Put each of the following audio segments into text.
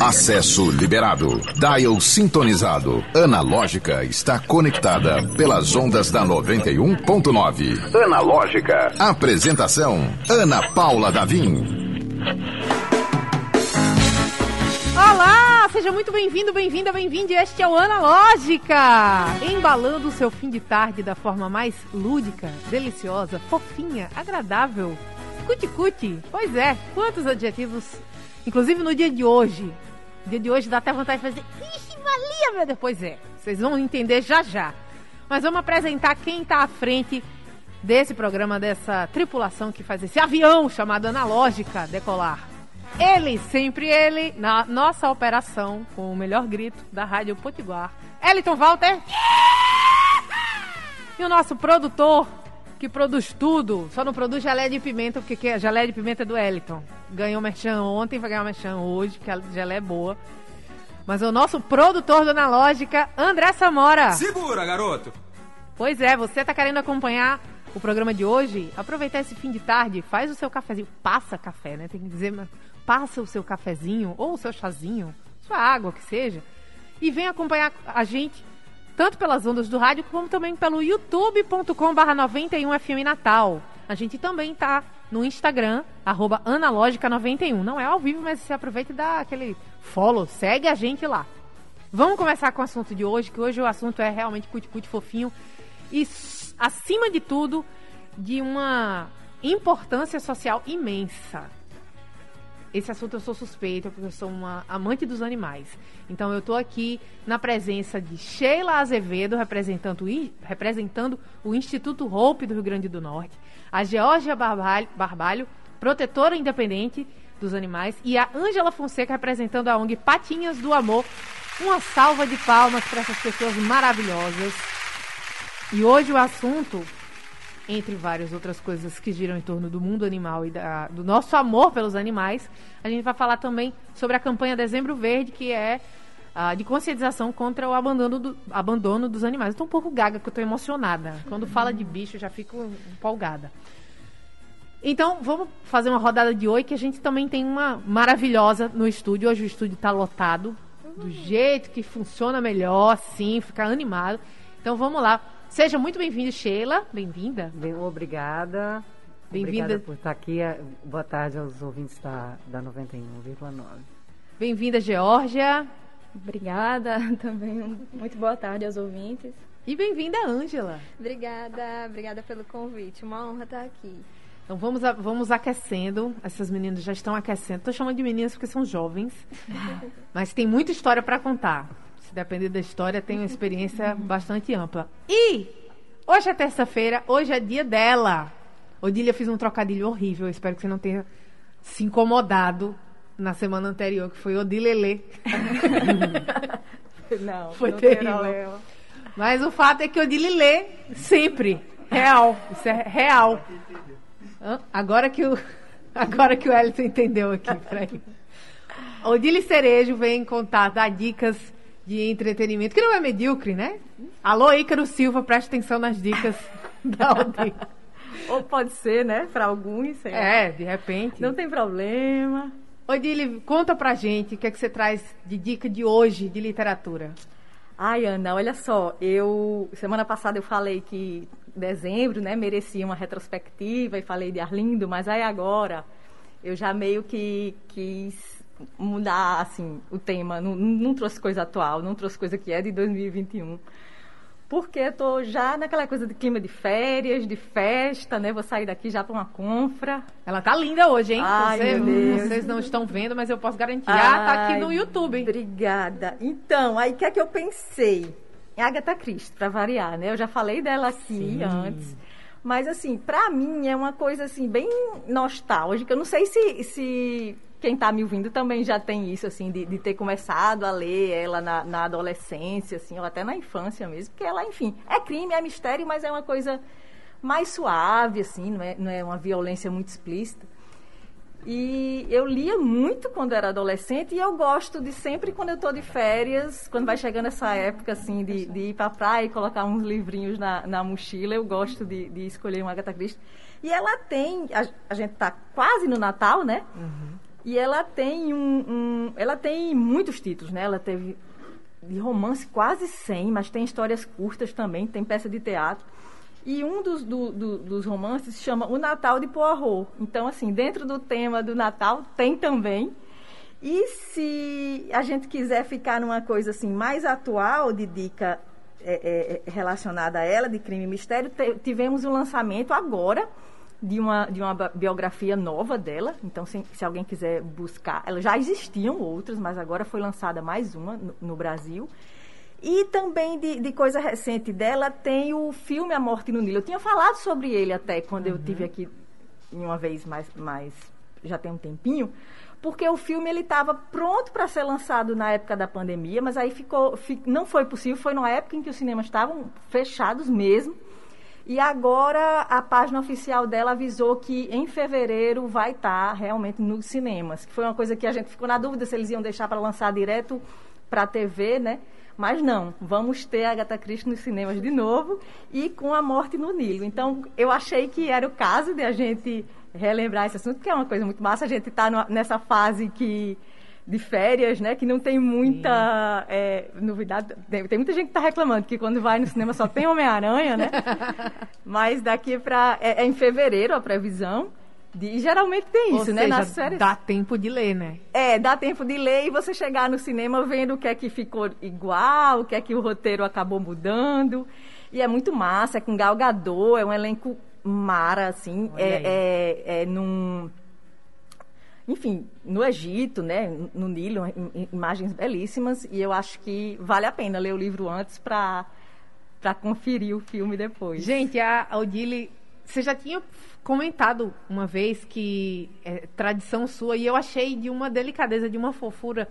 Acesso liberado. Dial sintonizado. Analógica está conectada pelas ondas da 91.9. Analógica. Apresentação: Ana Paula Davim. Olá, seja muito bem-vindo, bem-vinda, bem-vinde. Este é o Analógica, embalando o seu fim de tarde da forma mais lúdica, deliciosa, fofinha, agradável. Cuti-cuti. Pois é, quantos adjetivos. Inclusive no dia de hoje. No dia de hoje dá até vontade de fazer. Ixi, valia, meu Deus. Pois é, vocês vão entender já já. Mas vamos apresentar quem está à frente desse programa, dessa tripulação que faz esse avião chamado Analógica decolar. Ele, sempre ele, na nossa operação, com o melhor grito da Rádio Potiguar. Eliton Walter. E o nosso produtor, que produz tudo, só não produz geleia de pimenta, porque a geleia de pimenta é do Eliton. Ganhou merchan ontem, vai ganhar merchan hoje, porque a geleia é boa. Mas o nosso produtor do Analógica, André Samora. Segura, garoto! Pois é, você tá querendo acompanhar o programa de hoje? Aproveitar esse fim de tarde, faz o seu cafezinho, passa café, né? Tem que dizer, passa o seu cafezinho ou o seu chazinho, sua água que seja, e vem acompanhar a gente tanto pelas ondas do rádio como também pelo youtube.com/91fm Natal. A gente também tá no Instagram @analógica91. Não é ao vivo, mas você aproveita e dá aquele follow, segue a gente lá. Vamos começar com o assunto de hoje, que hoje o assunto é realmente cuti-cuti fofinho e acima de tudo de uma importância social imensa esse assunto eu sou suspeita, porque eu sou uma amante dos animais. Então eu estou aqui na presença de Sheila Azevedo, representando, representando o Instituto Hope do Rio Grande do Norte, a Georgia Barbalho, Barbalho protetora independente dos animais, e a Ângela Fonseca, representando a ONG Patinhas do Amor. Uma salva de palmas para essas pessoas maravilhosas. E hoje o assunto entre várias outras coisas que giram em torno do mundo animal e da, do nosso amor pelos animais, a gente vai falar também sobre a campanha Dezembro Verde, que é uh, de conscientização contra o abandono, do, abandono dos animais. Estou um pouco gaga, porque eu estou emocionada. Quando fala de bicho, eu já fico empolgada. Então, vamos fazer uma rodada de oi, que a gente também tem uma maravilhosa no estúdio. Hoje o estúdio está lotado, do jeito que funciona melhor, sim, fica animado. Então, vamos lá. Seja muito bem-vinda, Sheila. Bem-vinda. Bem, obrigada. Bem-vinda por estar aqui. Boa tarde aos ouvintes da, da 91,9. Bem-vinda, Georgia. Obrigada também. Muito boa tarde aos ouvintes. E bem-vinda, Ângela. Obrigada, obrigada pelo convite. Uma honra estar aqui. Então vamos, a, vamos aquecendo. Essas meninas já estão aquecendo. Estou chamando de meninas porque são jovens. mas tem muita história para contar se depender da história, tem uma experiência bastante ampla. E hoje é terça-feira, hoje é dia dela. Odília, fiz um trocadilho horrível, espero que você não tenha se incomodado na semana anterior, que foi Odilele. não, foi não terrível. Mas o fato é que Odilele sempre real, isso é real. Agora que o agora que o Elton entendeu aqui, peraí. Odile Cerejo vem contar, dar dicas de entretenimento, que não é medíocre, né? Alô, Ícaro Silva, preste atenção nas dicas da Odile. Ou pode ser, né? Para alguns, sei É, de repente. Não tem problema. Odile, conta pra gente o que é que você traz de dica de hoje de literatura. Ai, Ana, olha só, eu semana passada eu falei que dezembro, né, merecia uma retrospectiva e falei de Arlindo, mas aí agora eu já meio que quis mudar assim o tema, não, não trouxe coisa atual, não trouxe coisa que é de 2021. Porque estou já naquela coisa de clima de férias, de festa, né? Vou sair daqui já para uma confra. Ela tá linda hoje, hein? Ai, Você. Vocês não estão vendo, mas eu posso garantir. Ai, ah, tá aqui no YouTube. Obrigada. Então, aí o que é que eu pensei? Agatha Christie, para variar, né? Eu já falei dela aqui Sim. antes. Mas, assim, para mim é uma coisa, assim, bem nostálgica. Eu não sei se, se quem está me ouvindo também já tem isso, assim, de, de ter começado a ler ela na, na, adolescência, assim, ou até na infância mesmo, porque ela, enfim, é crime, é mistério, mas é uma coisa mais suave, assim, não é, não é uma violência muito explícita. E eu lia muito quando era adolescente e eu gosto de sempre quando eu estou de férias, quando vai chegando essa época assim de, de ir para a praia e colocar uns livrinhos na, na mochila, eu gosto de, de escolher uma Agatha Christie. E ela tem, a, a gente está quase no Natal, né? Uhum. E ela tem um, um, ela tem muitos títulos, né? Ela teve de romance quase 100, mas tem histórias curtas também, tem peça de teatro. E um dos, do, do, dos romances se chama O Natal de Poirot. Então, assim, dentro do tema do Natal tem também. E se a gente quiser ficar numa coisa assim mais atual de dica é, é, relacionada a ela, de crime e mistério, tivemos um lançamento agora de uma, de uma biografia nova dela. Então, se, se alguém quiser buscar, elas já existiam outras, mas agora foi lançada mais uma no, no Brasil. E também de, de, coisa recente dela tem o filme A Morte no Nilo. Eu tinha falado sobre ele até quando uhum. eu tive aqui uma vez mais, mais já tem um tempinho, porque o filme ele estava pronto para ser lançado na época da pandemia, mas aí ficou, não foi possível, foi numa época em que os cinemas estavam fechados mesmo. E agora a página oficial dela avisou que em fevereiro vai estar tá realmente nos cinemas, que foi uma coisa que a gente ficou na dúvida se eles iam deixar para lançar direto para a TV, né? Mas não, vamos ter a Agatha Christie nos cinemas de novo e com a morte no Nilo. Então, eu achei que era o caso de a gente relembrar esse assunto, porque é uma coisa muito massa. A gente está nessa fase que de férias, né? Que não tem muita é, novidade. Tem, tem, muita gente que está reclamando que quando vai no cinema só tem Homem-Aranha, né? Mas daqui para é, é, em fevereiro a previsão. E geralmente tem isso, Ou né? Seja, Nas férias. Dá tempo de ler, né? É, dá tempo de ler e você chegar no cinema vendo o que é que ficou igual, o que é que o roteiro acabou mudando. E é muito massa, é com Gal Gadot, é um elenco mara, assim. é, é, é num enfim, no Egito, né, no Nilo, imagens belíssimas, e eu acho que vale a pena ler o livro antes para para conferir o filme depois. Gente, a Odile, você já tinha comentado uma vez que é tradição sua, e eu achei de uma delicadeza, de uma fofura,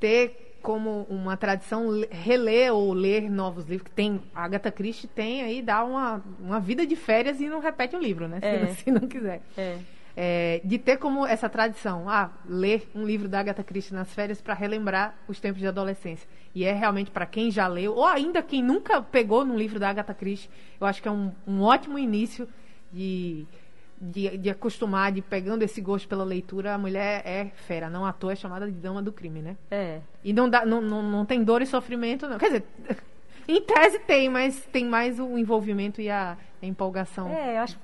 ter como uma tradição reler ou ler novos livros. Que tem, a Agatha Christie tem aí, dá uma, uma vida de férias e não repete o livro, né? Se, é. se não quiser. É é, de ter como essa tradição, ah, ler um livro da Agatha Christie nas férias para relembrar os tempos de adolescência. E é realmente para quem já leu, ou ainda quem nunca pegou num livro da Agatha Christie, eu acho que é um, um ótimo início de, de, de, acostumar, de pegando esse gosto pela leitura. A mulher é fera, não à toa é chamada de dama do crime, né? É. E não, dá, não, não, não tem dor e sofrimento, não. Quer dizer. Em tese tem, mas tem mais o envolvimento e a, empolgação. É, eu acho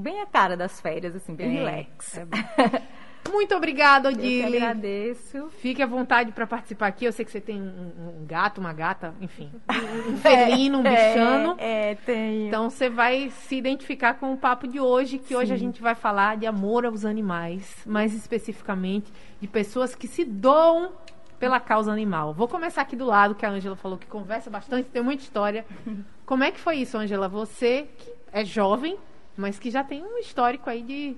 bem a cara das férias, assim, bem é, relax. É Muito obrigada, Odile. Eu agradeço. Fique à vontade para participar aqui. Eu sei que você tem um, um gato, uma gata, enfim. Um felino, um é, bichano. É, é, tenho. Então você vai se identificar com o papo de hoje, que Sim. hoje a gente vai falar de amor aos animais, mais especificamente de pessoas que se doam pela causa animal. Vou começar aqui do lado, que a Ângela falou que conversa bastante, tem muita história. Como é que foi isso, Ângela? Você que é jovem, mas que já tem um histórico aí de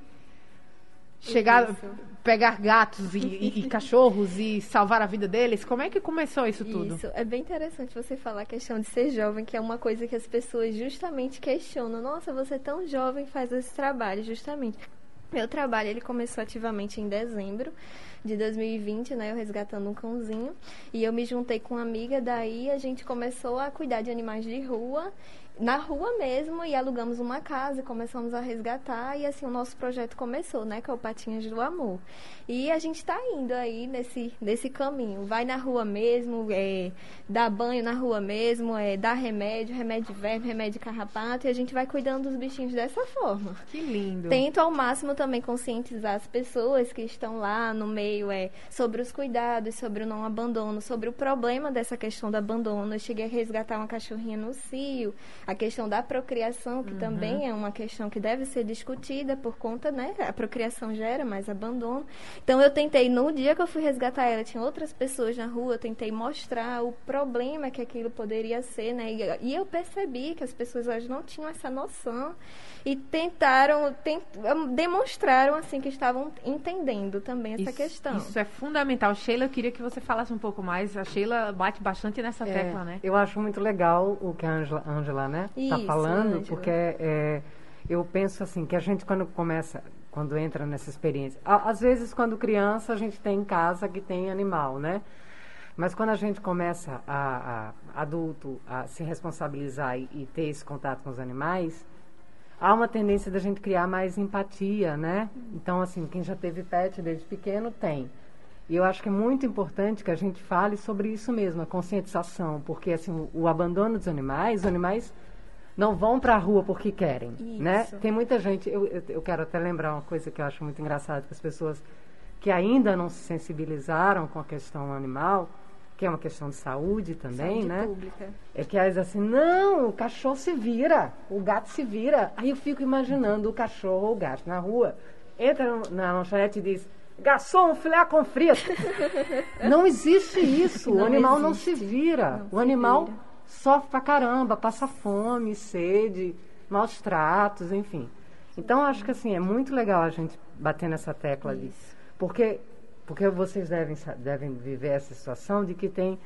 chegar, isso. pegar gatos e, e, e, cachorros e salvar a vida deles. Como é que começou isso tudo? Isso, é bem interessante você falar a questão de ser jovem, que é uma coisa que as pessoas justamente questionam. Nossa, você é tão jovem faz esse trabalho, justamente. Meu trabalho, ele começou ativamente em dezembro de 2020, né? Eu resgatando um cãozinho. E eu me juntei com uma amiga, daí a gente começou a cuidar de animais de rua na rua mesmo e alugamos uma casa, começamos a resgatar e assim o nosso projeto começou, né, que é o Patinhas do Amor. E a gente está indo aí nesse, nesse caminho. Vai na rua mesmo, é, dá banho na rua mesmo, é, dá remédio, remédio de verme, remédio de carrapato e a gente vai cuidando dos bichinhos dessa forma. Que lindo. Tento ao máximo também conscientizar as pessoas que estão lá no meio é, sobre os cuidados, sobre o não abandono, sobre o problema dessa questão do abandono. Eu cheguei a resgatar uma cachorrinha no cio a questão da procriação, que uhum. também é uma questão que deve ser discutida por conta, né? A procriação gera mais abandono. Então eu tentei, no dia que eu fui resgatar ela, tinha outras pessoas na rua, eu tentei mostrar o problema que aquilo poderia ser, né? E, e eu percebi que as pessoas hoje não tinham essa noção e tentaram, tent, demonstraram assim que estavam entendendo também essa isso, questão. Isso é fundamental. Sheila, eu queria que você falasse um pouco mais. A Sheila bate bastante nessa é, tecla, né? Eu acho muito legal o que a Angela, Angela né, está falando, Angela. porque é, eu penso assim que a gente quando começa quando entra nessa experiência. Às vezes, quando criança, a gente tem em casa que tem animal, né? Mas quando a gente começa, a, a adulto, a se responsabilizar e, e, ter esse contato com os animais, há uma tendência da gente criar mais empatia, né? Então, assim, quem já teve pet desde pequeno tem. E eu acho que é muito importante que a gente fale sobre isso mesmo, a conscientização, porque assim, o, o abandono dos animais, os animais não vão para a rua porque querem, né? Isso. né? Tem muita gente, eu, eu, eu, quero até lembrar uma coisa que eu acho muito engraçada, que as pessoas que ainda não se sensibilizaram com a questão animal, que é uma questão de saúde também, saúde né? Pública. É que elas assim, não, o cachorro se vira, o gato se vira. Aí eu fico imaginando o cachorro ou o gato na rua, entra na lanchonete e diz, garçom, filé com frito. não existe isso, não o animal existe. não se vira. Não o se animal vira. sofre pra caramba, passa fome, sede, maus tratos, enfim. Então, acho que assim, é muito legal a gente bater nessa tecla ali. Porque porque vocês devem, devem viver essa situação de que tem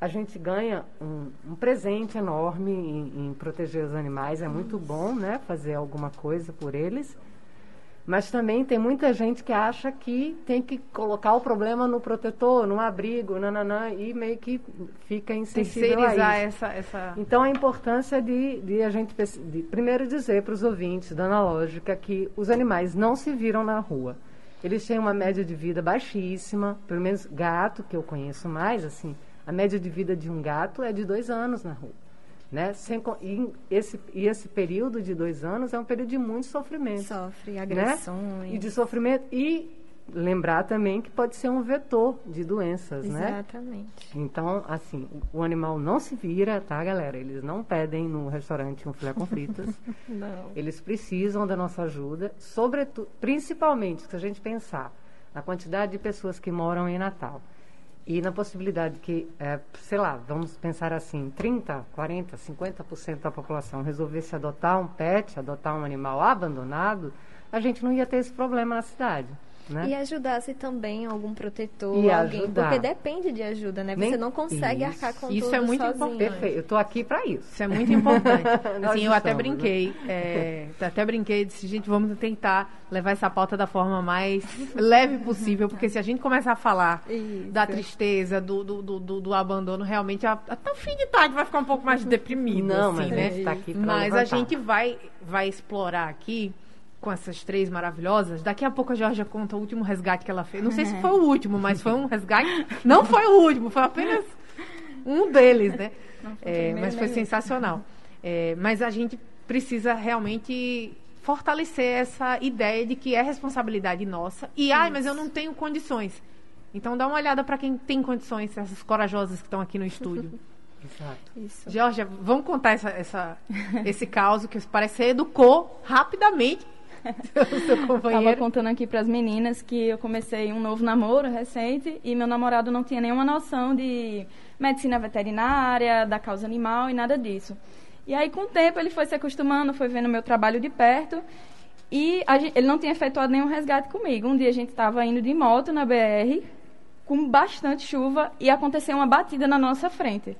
a gente ganha um, um presente enorme em, em, proteger os animais. É muito bom, né? Fazer alguma coisa por eles. Mas também tem muita gente que acha que tem que colocar o problema no protetor, no abrigo, nananã, e meio que fica insensível isso. Essa, essa... Então, a importância de, de a gente, de, primeiro, dizer para os ouvintes da Analógica que os animais não se viram na rua. Eles têm uma média de vida baixíssima, pelo menos gato, que eu conheço mais, assim, a média de vida de um gato é de dois anos na rua. Né? Sem, e, esse, e esse período de dois anos é um período de muito sofrimento. Sofre agressões. Né? E de sofrimento. E lembrar também que pode ser um vetor de doenças, Exatamente. né? Exatamente. Então, assim, o animal não se vira, tá, galera? Eles não pedem no restaurante um filé com fritas. não. Eles precisam da nossa ajuda, sobretudo, principalmente, se a gente pensar na quantidade de pessoas que moram em Natal e na possibilidade que, é, sei lá, vamos pensar assim, 30, 40, 50% da população resolvesse adotar um pet, adotar um animal abandonado, a gente não ia ter esse problema na cidade. Né? E ajudasse também algum protetor, e alguém, ajudar. porque depende de ajuda, né? Você Nem... não consegue isso. arcar com isso tudo é muito sozinho. importante. Perfeito, eu estou aqui para isso. Isso é muito importante. assim, eu até né? brinquei, é, até brinquei, disse, gente, vamos tentar levar essa pauta da forma mais leve possível, porque se a gente começar a falar isso. da tristeza, do, do, do, do, abandono, realmente até o fim de tarde vai ficar um pouco mais deprimido, não, assim, mas né? A tá aqui mas levantar. a gente vai, vai explorar aqui com essas três maravilhosas. Daqui a pouco a Georgia conta o último resgate que ela fez. Não sei se foi o último, mas foi um resgate. Não foi o último, foi apenas um deles, né? É, mas foi sensacional. É, mas a gente precisa realmente fortalecer essa ideia de que é responsabilidade nossa. E, ai, mas eu não tenho condições. Então dá uma olhada para quem tem condições, essas corajosas que estão aqui no estúdio. Exato. Isso. Georgia, vamos contar essa, essa, esse caso que parece que educou rapidamente Tava contando aqui para as meninas que eu comecei um novo namoro recente e meu namorado não tinha nenhuma noção de medicina veterinária, da causa animal e nada disso. E aí, com o tempo, ele foi se acostumando, foi vendo meu trabalho de perto e gente, ele não tinha efetuado nenhum resgate comigo. Um dia a gente estava indo de moto na BR com bastante chuva e aconteceu uma batida na nossa frente.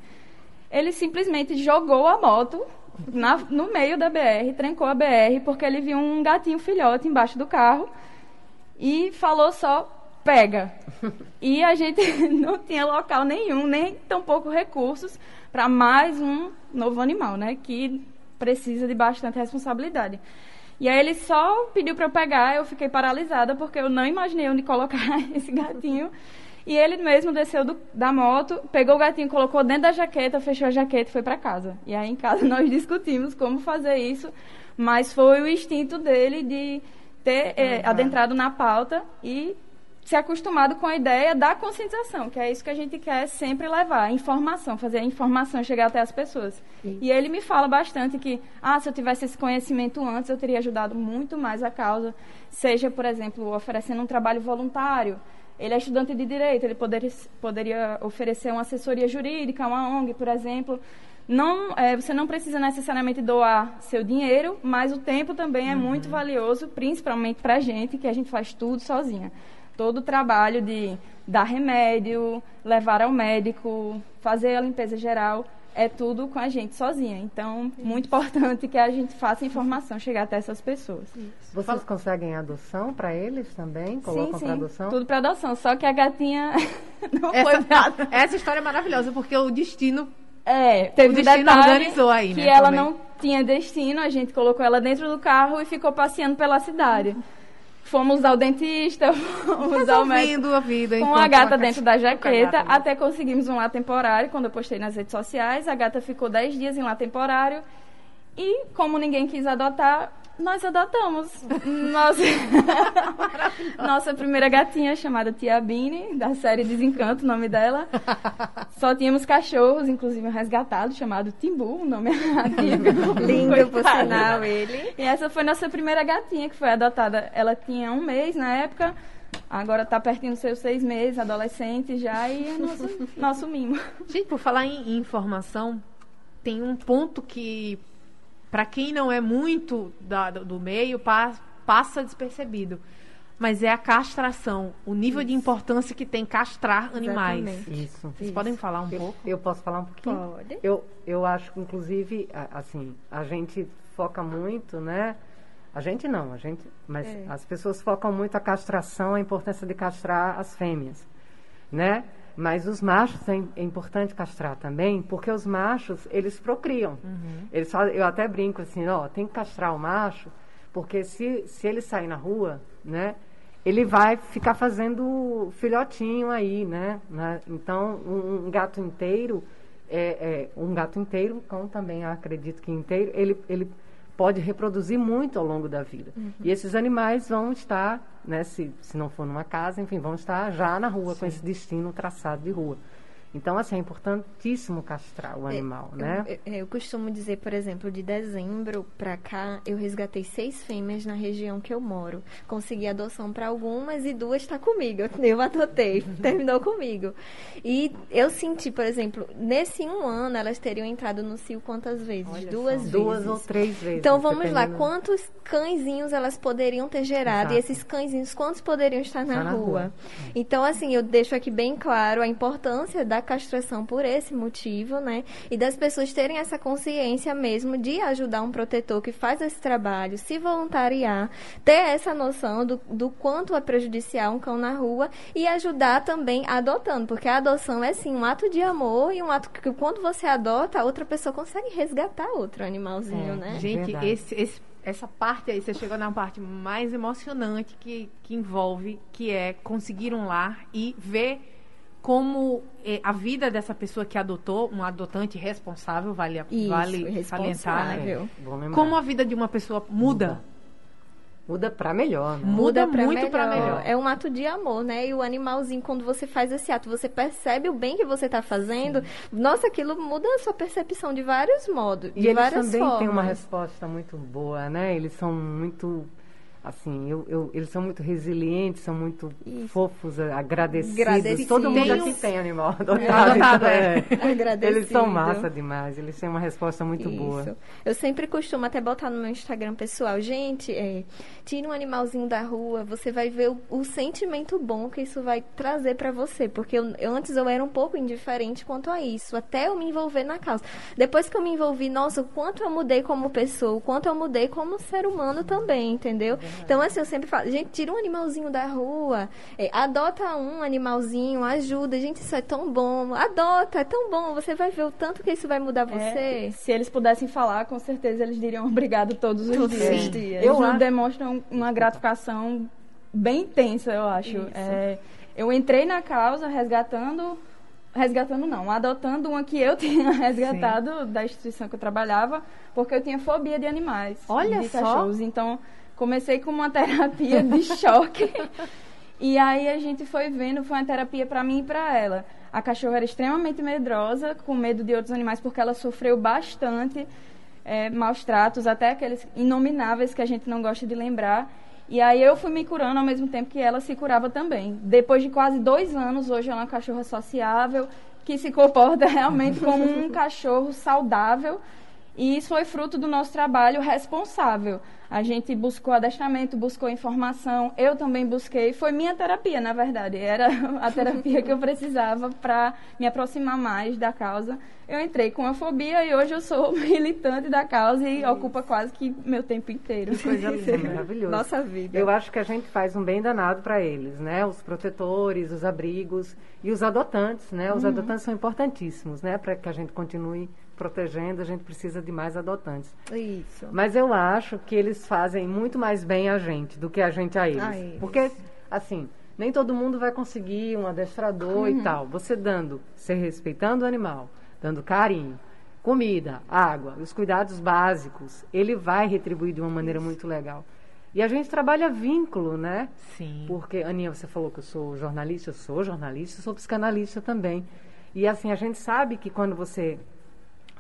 Ele simplesmente jogou a moto na, no meio da BR, trancou a BR, porque ele viu um gatinho filhote embaixo do carro e falou só, pega. E a gente não tinha local nenhum, nem tampouco recursos para mais um novo animal, né? Que precisa de bastante responsabilidade. E aí ele só pediu para eu pegar, eu fiquei paralisada porque eu não imaginei onde colocar esse gatinho. E ele mesmo desceu do, da moto, pegou o gatinho, colocou dentro da jaqueta, fechou a jaqueta e foi para casa. E aí em casa nós discutimos como fazer isso, mas foi o instinto dele de ter é, adentrado na pauta e se acostumado com a ideia da conscientização, que é isso que a gente quer sempre levar, a informação, fazer a informação chegar até as pessoas. Sim. E ele me fala bastante que, ah, se eu tivesse esse conhecimento antes, eu teria ajudado muito mais a causa, seja, por exemplo, oferecendo um trabalho voluntário, ele é estudante de direito, ele poderia, poderia oferecer uma assessoria jurídica, uma ONG, por exemplo. Não, é, você não precisa necessariamente doar seu dinheiro, mas o tempo também é uhum. muito valioso, principalmente para a gente, que a gente faz tudo sozinha. Todo o trabalho de dar remédio, levar ao médico, fazer a limpeza geral, é tudo com a gente sozinha. Então, Isso. muito importante que a gente faça a informação chegar até essas pessoas. Isso. Vocês conseguem adoção para eles também? Colocam para adoção? Tudo para adoção, só que a gatinha não essa, foi dada. Essa história é maravilhosa, porque o destino. É, teve o destino organizou aí, que né? ela também. não tinha destino, a gente colocou ela dentro do carro e ficou passeando pela cidade. Fomos ao dentista, fomos ao médico a vida, com a gata dentro da jaqueta, gata, né? até conseguimos um lá temporário, quando eu postei nas redes sociais, a gata ficou 10 dias em lá temporário, e como ninguém quis adotar, nós adotamos. Nossa, nossa primeira gatinha, chamada Tia Bini, da série Desencanto, o nome dela. Só tínhamos cachorros, inclusive um resgatado, chamado Timbu, o nome artístico. Lindo, por sinal, ele. E essa foi nossa primeira gatinha, que foi adotada. Ela tinha um mês na época, agora está pertinho dos seus seis meses, adolescente já, e é nosso, nosso mimo. Gente, por falar em informação, tem um ponto que para quem não é muito da, do meio, passa despercebido. Mas é a castração, o nível Isso. de importância que tem castrar animais. Exatamente. Isso. Vocês Isso. podem falar um eu, pouco? Eu posso falar um pouquinho? Pode. Eu, eu acho que, inclusive, assim, a gente foca muito, né? A gente não, a gente, mas é. as pessoas focam muito a castração, a importância de castrar as fêmeas, né? Mas os machos é, é, importante castrar também, porque os machos, eles procriam. Uhum. Eles só, eu até brinco assim, ó, tem que castrar o macho, porque se, se ele sair na rua, né, ele vai ficar fazendo filhotinho aí, né? né? Então, um, um, gato inteiro, é, é, um gato inteiro, um cão também, acredito que inteiro, ele, ele pode reproduzir muito ao longo da vida. Uhum. E esses animais vão estar, né, se, se não for numa casa, enfim, vão estar já na rua, Sim. com esse destino traçado de rua. Então, assim, é importantíssimo castrar o é, animal, eu, né? Eu, eu, costumo dizer, por exemplo, de dezembro para cá, eu resgatei seis fêmeas na região que eu moro. Consegui adoção para algumas e duas está comigo. Eu adotei, terminou comigo. E eu senti, por exemplo, nesse um ano, elas teriam entrado no cio quantas vezes? Olha Duas só, vezes. Duas ou três vezes. Então, vamos lá. Quantos cãezinhos elas poderiam ter gerado? Exato. E esses cãezinhos, quantos poderiam estar na, na rua? rua? Então, assim, eu deixo aqui bem claro a importância da castração por esse motivo, né? E das pessoas terem essa consciência mesmo de ajudar um protetor que faz esse trabalho, se voluntariar, ter essa noção do, do quanto é prejudicial um cão na rua e ajudar também adotando, porque a adoção é sim um ato de amor e um ato que quando você adota, a outra pessoa consegue resgatar outro animalzinho, é, né? Gente, esse, esse essa parte aí, você chegou na parte mais emocionante que, que envolve, que é conseguir um lar e ver como eh, a vida dessa pessoa que adotou, um adotante responsável, vale, Isso, vale salientar, né? Como a vida de uma pessoa muda. muda. Muda para melhor, né? Muda, Muda pra muito para melhor. É um ato de amor, né? E o animalzinho, quando você faz esse ato, você percebe o bem que você está fazendo. Sim. Nossa, aquilo muda a sua percepção de vários modos, e de eles várias também formas. têm uma resposta muito boa, né? Eles são muito assim, eu, eu, eles são muito resilientes, são muito Isso. fofos, agradecidos. Agradecidos. Todo mundo aqui tem animal adotado. É, adotado é. é. Eles são massa demais, eles têm uma resposta muito Isso. boa. Eu sempre costumo até botar no meu Instagram pessoal, gente, é, tira um animalzinho da rua, você vai ver o, o sentimento bom que isso vai trazer para você, porque eu, eu, antes eu era um pouco indiferente quanto a isso, até eu me envolver na causa. Depois que eu me envolvi, nossa, o quanto eu mudei como pessoa, o quanto eu mudei como ser humano também, entendeu? Então, assim, eu sempre falo, gente, tira um animalzinho da rua, é, adota um animalzinho, ajuda. Gente, isso é tão bom. Adota, é tão bom. Você vai ver o tanto que isso vai mudar é, você. É, se eles pudessem falar, com certeza eles diriam obrigado todos os todos dias. Dias. Eu acho... demonstram uma gratificação bem intensa, eu acho. É, eu entrei na causa resgatando resgatando não, adotando uma que eu tinha resgatado Sim. da instituição que eu trabalhava, porque eu tinha fobia de animais, Olha de só. cachorros. Então, comecei com uma terapia de choque. e aí a gente foi vendo, foi uma terapia para mim e para ela. A cachorra era extremamente medrosa, com medo de outros animais, porque ela sofreu bastante é, maus tratos, até aqueles inomináveis que a gente não gosta de lembrar. E aí eu fui me curando ao mesmo tempo que ela se curava também. Depois de quase dois anos, hoje ela é uma cachorra sociável, que se comporta realmente como um cachorro saudável. E isso foi fruto do nosso trabalho responsável. A gente buscou adestramento, buscou informação, eu também busquei. Foi minha terapia, na verdade. Era a terapia que eu precisava para me aproximar mais da causa. Eu entrei com a fobia e hoje eu sou militante da causa e Isso. ocupa quase que meu tempo inteiro. Que coisa linda, maravilhoso. Nossa vida. Eu acho que a gente faz um bem danado para eles, né? Os protetores, os abrigos e os adotantes, né? Os uhum. adotantes são importantíssimos, né? Para que a gente continue protegendo, a gente precisa de mais adotantes. Isso. Mas eu acho que eles fazem muito mais bem a gente do que a gente a eles. A eles. Porque, assim, nem todo mundo vai conseguir um adestrador uhum. e tal. Você dando, você respeitando o animal, dando carinho, comida, água, os cuidados básicos, ele vai retribuir de uma maneira Isso. muito legal. E a gente trabalha vínculo, né? Sim. Porque, Aninha, você falou que eu sou jornalista, eu sou jornalista, eu sou psicanalista também. E assim, a gente sabe que quando você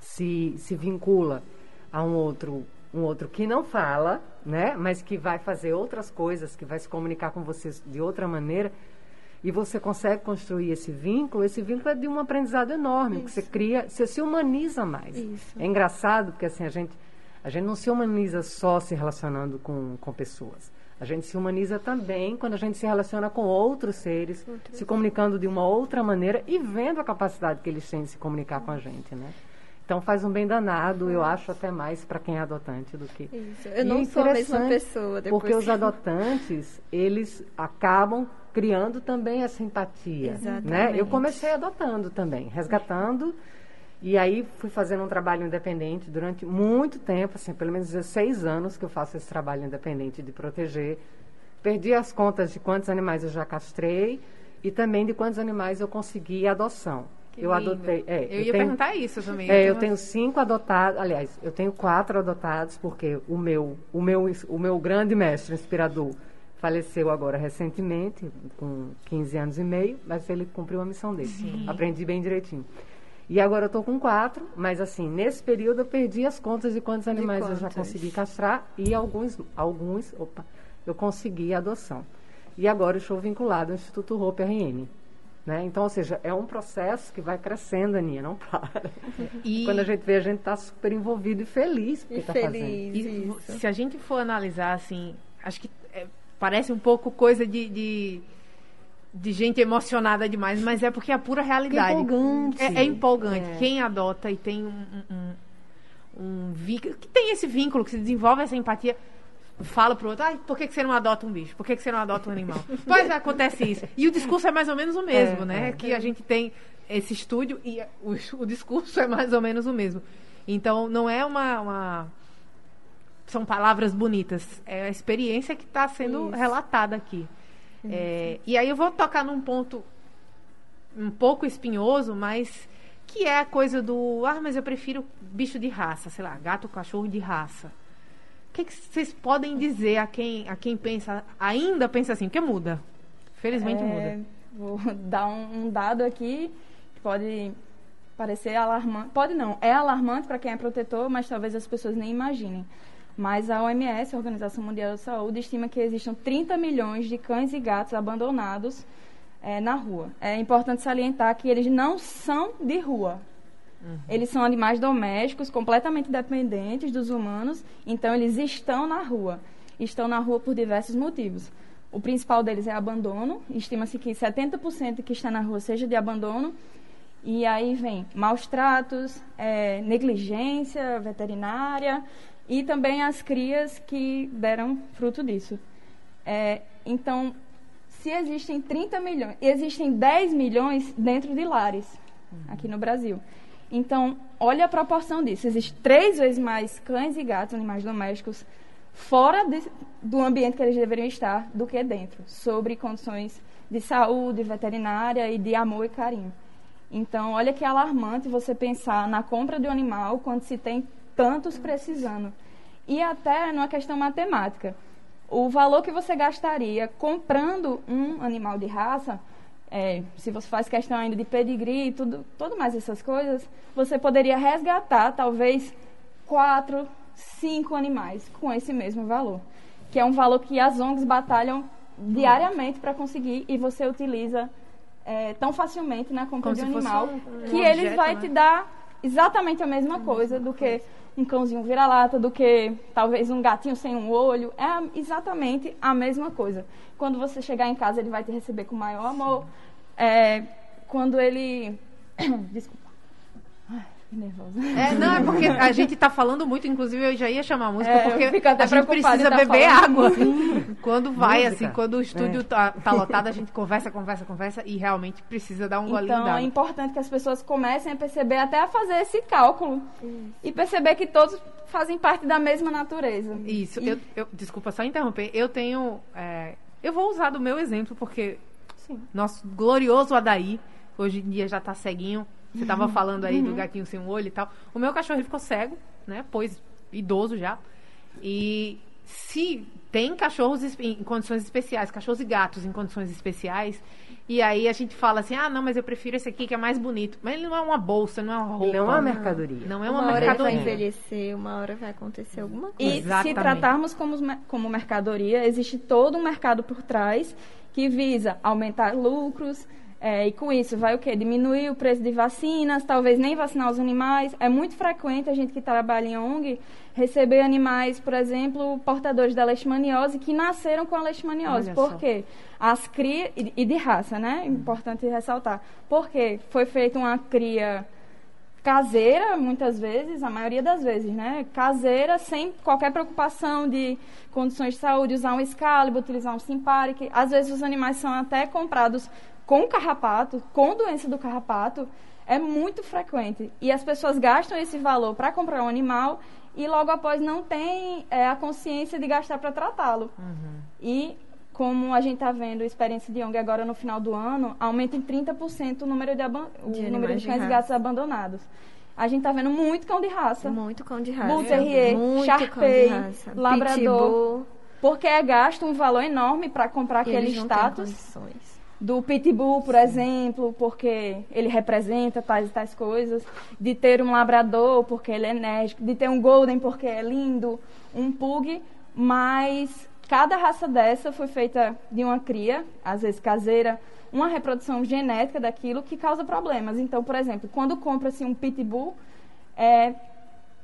se, se vincula a um outro, um outro que não fala, né? Mas que vai fazer outras coisas, que vai se comunicar com vocês de outra maneira, e você consegue construir esse vínculo, esse vínculo é de um aprendizado enorme, Isso. que você cria, você se humaniza mais. Isso. É engraçado porque assim a gente a gente não se humaniza só se relacionando com, com pessoas. A gente se humaniza também quando a gente se relaciona com outros seres, se comunicando de uma outra maneira e vendo a capacidade que eles têm de se comunicar com a gente, né? Então faz um bem danado, eu acho até mais para quem é adotante do que. Isso. Eu não sou a mesma pessoa depois. Porque os adotantes, eles acabam criando também essa empatia, Exatamente. né? Eu comecei adotando também, resgatando e aí fui fazendo um trabalho independente durante muito tempo, assim, pelo menos 16 anos que eu faço esse trabalho independente de proteger. Perdi as contas de quantos animais eu já castrei e também de quantos animais eu consegui adoção. Que eu lindo. adotei. É, eu, eu, ia tenho, perguntar isso também. É, eu tenho cinco adotados, aliás, eu tenho quatro adotados, porque o meu, o meu, o meu grande mestre inspirador faleceu agora recentemente, com 15 anos e meio, mas ele cumpriu a missão dele. Sim. Aprendi bem direitinho. E agora eu estou com quatro, mas assim, nesse período eu perdi as contas de quantos animais de quantos? eu já consegui castrar e alguns, alguns, opa, eu consegui a adoção. E agora eu estou vinculado ao Instituto Hope RN. Né? Então, ou seja, é um processo que vai crescendo, Aninha, não para. E quando a gente vê, a gente está super envolvido e feliz porque está fazendo. E, se a gente for analisar, assim, acho que é, parece um pouco coisa de, de de gente emocionada demais, mas é porque é a pura realidade. É empolgante. É, é empolgante. É. Quem adota e tem um, um, um, vínculo, que tem esse vínculo, que se desenvolve essa empatia, fala pro outro, ah, por que, que você não adota um bicho? Por que, que você não adota um animal? pois é, acontece isso. E o discurso é mais ou menos o mesmo, é, né? É. Que a gente tem esse estúdio e o, o, discurso é mais ou menos o mesmo. Então, não é uma, uma são palavras bonitas, é a experiência que está sendo isso. relatada aqui. É, e aí eu vou tocar num ponto um pouco espinhoso, mas que é a coisa do, ah, mas eu prefiro bicho de raça, sei lá, gato, cachorro de raça. O que, que vocês podem dizer a quem, a quem pensa, ainda pensa assim, porque muda. Felizmente é, muda. Vou dar um, um dado aqui que pode parecer alarmante. Pode não, é alarmante para quem é protetor, mas talvez as pessoas nem imaginem. Mas a OMS, a Organização Mundial da Saúde, estima que existam 30 milhões de cães e gatos abandonados é, na rua. É importante salientar que eles não são de rua. Uhum. Eles são animais domésticos, completamente dependentes dos humanos, então eles estão na rua. Estão na rua por diversos motivos. O principal deles é abandono. Estima-se que 70% que está na rua seja de abandono. E aí vem maus tratos, é, negligência veterinária, e também as crias que deram fruto disso. É, então, se existem 30 milhões, existem 10 milhões dentro de lares aqui no Brasil. Então, olha a proporção disso. Existem três vezes mais cães e gatos, animais domésticos, fora de, do ambiente que eles deveriam estar do que dentro, sobre condições de saúde, veterinária e de amor e carinho. Então, olha que alarmante você pensar na compra de um animal quando se tem tantos precisando. E até numa questão matemática. O valor que você gastaria comprando um animal de raça, é, se você faz questão ainda de pedigree e tudo, tudo mais essas coisas, você poderia resgatar talvez quatro, cinco animais com esse mesmo valor. Que é um valor que as ONGs batalham diariamente para conseguir e você utiliza é, tão facilmente na compra Como de um animal um, que objeto, ele vai né? te dar exatamente a mesma coisa do que um cãozinho vira-lata do que talvez um gatinho sem um olho. É exatamente a mesma coisa. Quando você chegar em casa, ele vai te receber com maior amor. É, quando ele. Desculpa. Nervosa. É, não, é porque a gente tá falando muito, inclusive eu já ia chamar a música, é, porque a gente precisa tá beber água. quando vai, música. assim, quando o estúdio é. tá, tá lotado, a gente conversa, conversa, conversa e realmente precisa dar um então, golinho Então é importante que as pessoas comecem a perceber, até a fazer esse cálculo. Isso. E perceber que todos fazem parte da mesma natureza. Isso. E... Eu, eu, desculpa só interromper. Eu tenho. É, eu vou usar do meu exemplo, porque Sim. nosso glorioso Adaí, hoje em dia já tá ceguinho você estava falando aí uhum. do gatinho sem um olho e tal. O meu cachorro ficou cego, né? Pois idoso já. E se tem cachorros em condições especiais, cachorros e gatos em condições especiais, e aí a gente fala assim, ah, não, mas eu prefiro esse aqui que é mais bonito. Mas ele não é uma bolsa, não é uma roupa. Ele não é uma mercadoria. Não é uma, uma mercadoria. Hora ele vai envelhecer, uma hora vai acontecer alguma coisa. E Exatamente. se tratarmos como, como mercadoria, existe todo um mercado por trás que visa aumentar lucros, é, e com isso vai o quê? Diminuir o preço de vacinas, talvez nem vacinar os animais. É muito frequente a gente que trabalha em ONG receber animais, por exemplo, portadores da leishmaniose que nasceram com a leishmaniose. Olha por só. quê? As crias, e de raça, né? Importante ressaltar. Porque foi feita uma cria caseira, muitas vezes, a maioria das vezes, né? Caseira, sem qualquer preocupação de condições de saúde, usar um Excalibur, utilizar um Simparic. Às vezes os animais são até comprados com carrapato, com doença do carrapato, é muito frequente. E as pessoas gastam esse valor para comprar um animal e logo após não tem é, a consciência de gastar para tratá-lo. Uhum. E como a gente está vendo a experiência de ONG agora no final do ano, aumenta em 30% o número de, de, o número de cães e gatos abandonados. A gente está vendo muito cão de raça. Muito cão de raça. Bull Terrier, Sharpei, Labrador. Pitbull. Porque é gasto um valor enorme para comprar aquele status do pitbull, por exemplo, porque ele representa tais e tais coisas, de ter um labrador porque ele é enérgico, de ter um golden porque é lindo, um pug, mas cada raça dessa foi feita de uma cria, às vezes caseira, uma reprodução genética daquilo que causa problemas. Então, por exemplo, quando compra-se um pitbull, é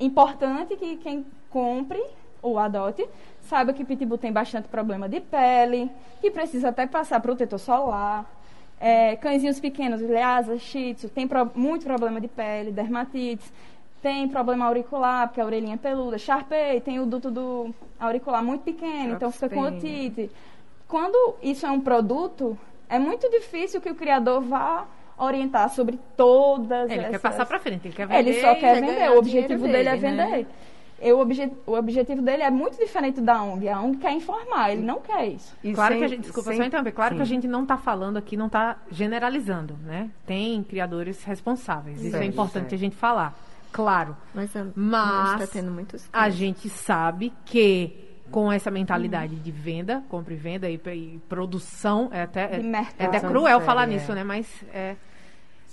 importante que quem compre ou adote Saiba que pitbull tem bastante problema de pele, que precisa até passar protetor solar. É, cãezinhos pequenos, Lhasa, Shih Tzu, tem pro, muito problema de pele, dermatites. Tem problema auricular, porque a orelhinha é peluda. Sharpei tem o duto do auricular muito pequeno, então fica com otite. Quando isso é um produto, é muito difícil que o criador vá orientar sobre todas ele essas... quer passar para frente, ele quer vender. Ele só quer vender, o objetivo dele, é dele é vender. Né? Eu, obje, o objetivo dele é muito diferente da ONG. A ONG quer informar, ele não quer isso. E claro sem, que a gente, desculpa sem, só interromper, claro sim. que a gente não está falando aqui, não está generalizando, né? Tem criadores responsáveis, isso é importante a gente falar, claro. Mas, a, mas tá tendo muitos a gente sabe que com essa mentalidade hum. de venda, compra e venda e, e produção, é até, é, é até cruel falar é. nisso, né? Mas é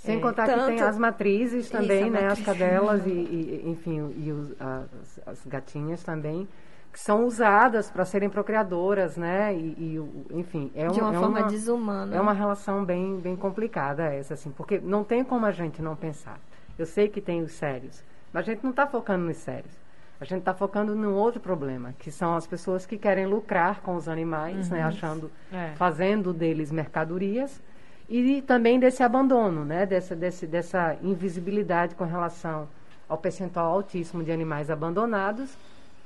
sem contar tanto... que tem as matrizes também, Isso, né? Matriz. As cadelas e, e enfim, e os, as, as, gatinhas também, que são usadas para serem procriadoras, né? E, e enfim, é, De uma é forma uma, desumana. É uma relação bem, bem complicada essa, assim, porque não tem como a gente não pensar. Eu sei que tem os sérios, mas a gente não está focando nos sérios. A gente está focando num outro problema, que são as pessoas que querem lucrar com os animais, né? uhum. né? Achando, é. fazendo deles mercadorias e também desse abandono, né? dessa, desse, dessa invisibilidade com relação ao percentual altíssimo de animais abandonados,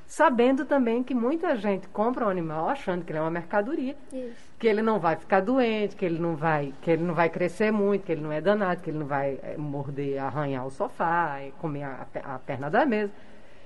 sabendo também que muita gente compra um animal achando que ele é uma mercadoria, Isso. que ele não vai ficar doente, que ele não vai, que ele não vai crescer muito, que ele não é danado, que ele não vai é, morder, arranhar o sofá, comer a, a perna da mesa.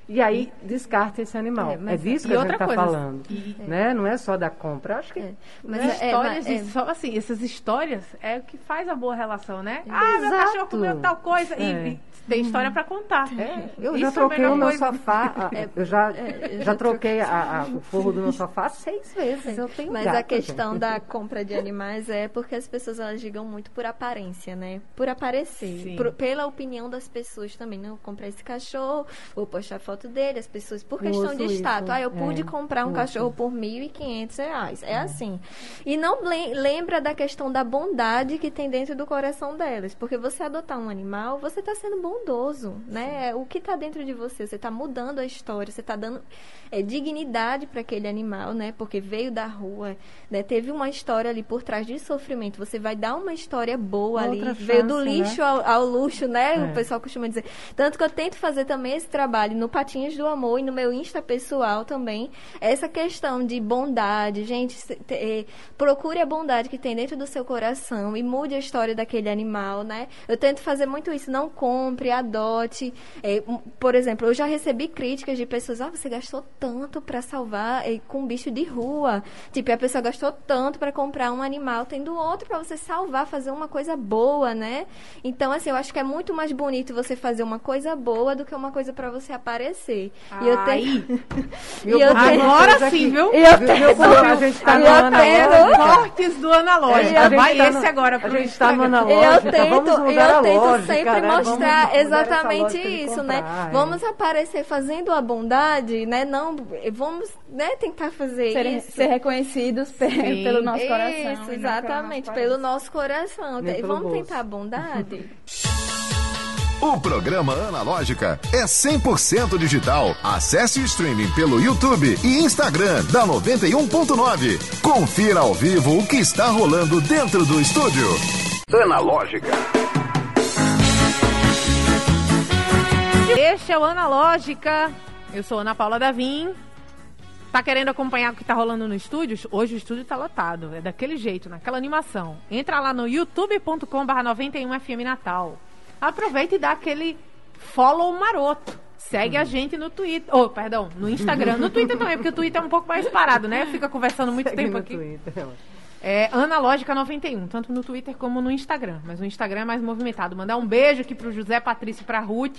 E aí descarta esse animal. É, é disso que a gente está falando. E, né? Não é só da compra. Acho que. É. Mas é, é histórias, é, só assim, essas histórias é o que faz a boa relação, né? Ah, meu cachorro comeu tal coisa. E, tem história para contar. É, eu já troquei o meu coisa. sofá. Eu já, eu já troquei a, a, o forro do meu sofá seis vezes. Eu tenho Mas gato, a questão gente. da compra de animais é porque as pessoas elas ligam muito por aparência, né? Por aparecer. Por, pela opinião das pessoas também. Não, comprei esse cachorro, vou postar foto foto dele, as pessoas, por questão de status. Ah, eu pude é, comprar um cachorro por 1.500 reais. É, é assim. E não lembra da questão da bondade que tem dentro do coração delas. Porque você adotar um animal, você está sendo bondoso, né? O que está dentro de você, você está mudando a história, você está dando é, dignidade para aquele animal, né? Porque veio da rua, né? Teve uma história ali por trás de sofrimento. Você vai dar uma história boa ali. Chance, veio do lixo né? ao, ao, luxo, né? É. O pessoal costuma dizer. Tanto que eu tento fazer também esse trabalho no Patinhas do Amor e no meu Insta pessoal também. Essa questão de bondade, gente, é, procure a bondade que tem dentro do seu coração e mude a história daquele animal, né? Eu tento fazer muito isso. Não compre, adote. É, por exemplo, eu já recebi críticas de pessoas, ah, você gastou tanto para salvar é, com um bicho de rua. Tipo, a pessoa gastou tanto para comprar um animal, tendo outro para você salvar, fazer uma coisa boa, né? Então, assim, eu acho que é muito mais bonito você fazer uma coisa boa do que uma coisa para você aparecer. E eu tenho. e eu tenho... Agora sim, viu? E eu tenho. A gente tá no analógico. Cortes do analógico. Vai tá esse agora pro A gente tá no analógico. Eu tento, eu tento sempre né? mostrar exatamente isso, né? Vamos aparecer fazendo a bondade, né? Não, vamos né, tentar fazer ser, isso. Ser reconhecidos pelo nosso coração. Isso, exatamente, pelo nosso coração. Vamos bolso. tentar a bondade. O programa Analógica é 100% digital. Acesse o streaming pelo YouTube e Instagram da 91.9. Confira ao vivo o que está rolando dentro do estúdio. Analógica. Este é o Analógica. Eu sou Ana Paula Davim. Tá querendo acompanhar o que tá rolando no estúdio? Hoje o estúdio tá lotado. É daquele jeito, naquela animação. Entra lá no youtube.com/91fm Natal. Aproveita e dá aquele follow maroto. Segue a gente no Twitter. Oh, perdão, no Instagram. No Twitter também, porque o Twitter é um pouco mais parado, né? Fica conversando muito Segue tempo aqui. Twitter. É Analógica91, tanto no Twitter como no Instagram. Mas o Instagram é mais movimentado. Mandar um beijo aqui pro José Patrício e pra Ruth,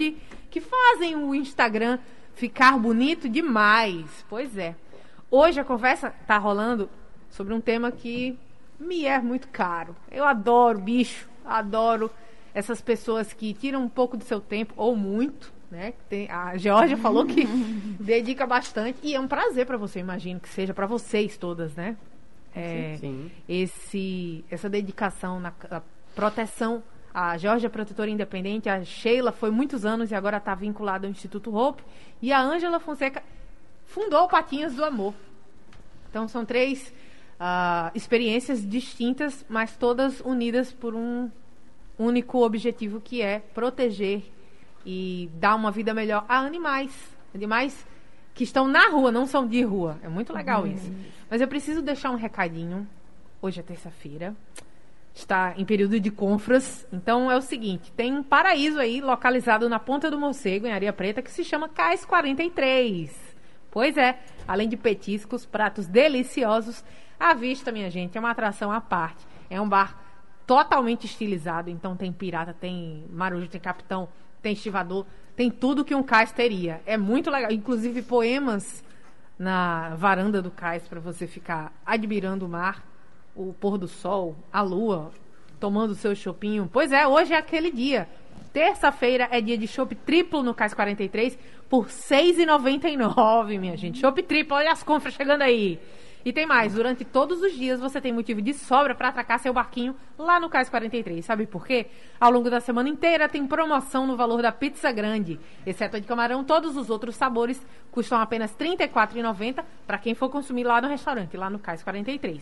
que fazem o Instagram ficar bonito demais. Pois é. Hoje a conversa tá rolando sobre um tema que me é muito caro. Eu adoro bicho, adoro essas pessoas que tiram um pouco do seu tempo, ou muito, né? Tem, a Georgia falou que dedica bastante e é um prazer para você, imagino que seja para vocês todas, né? É, sim, sim. Esse, essa dedicação na proteção. A Georgia é protetora independente, a Sheila foi muitos anos e agora está vinculada ao Instituto Hope. E a Ângela Fonseca fundou o Patinhas do Amor. Então são três uh, experiências distintas, mas todas unidas por um único objetivo que é proteger e dar uma vida melhor a animais. Animais que estão na rua, não são de rua. É muito legal uhum. isso. Mas eu preciso deixar um recadinho. Hoje é terça-feira. Está em período de compras. Então é o seguinte: tem um paraíso aí localizado na Ponta do Morcego, em Areia Preta, que se chama Cais 43. Pois é, além de petiscos, pratos deliciosos, a vista, minha gente, é uma atração à parte. É um bar totalmente estilizado. Então tem pirata, tem marujo, tem capitão, tem estivador, tem tudo que um cais teria. É muito legal. Inclusive poemas na varanda do cais para você ficar admirando o mar, o pôr do sol, a lua, tomando seu chopinho. Pois é, hoje é aquele dia. Terça-feira é dia de chopp triplo no Cais 43 por R$ 6,99, minha gente. Chopp triplo, olha as compras chegando aí. E tem mais, durante todos os dias você tem motivo de sobra para atracar seu barquinho lá no Cais 43. Sabe por quê? Ao longo da semana inteira tem promoção no valor da pizza grande. Exceto a de camarão, todos os outros sabores custam apenas R$ 34,90 para quem for consumir lá no restaurante, lá no Cais 43.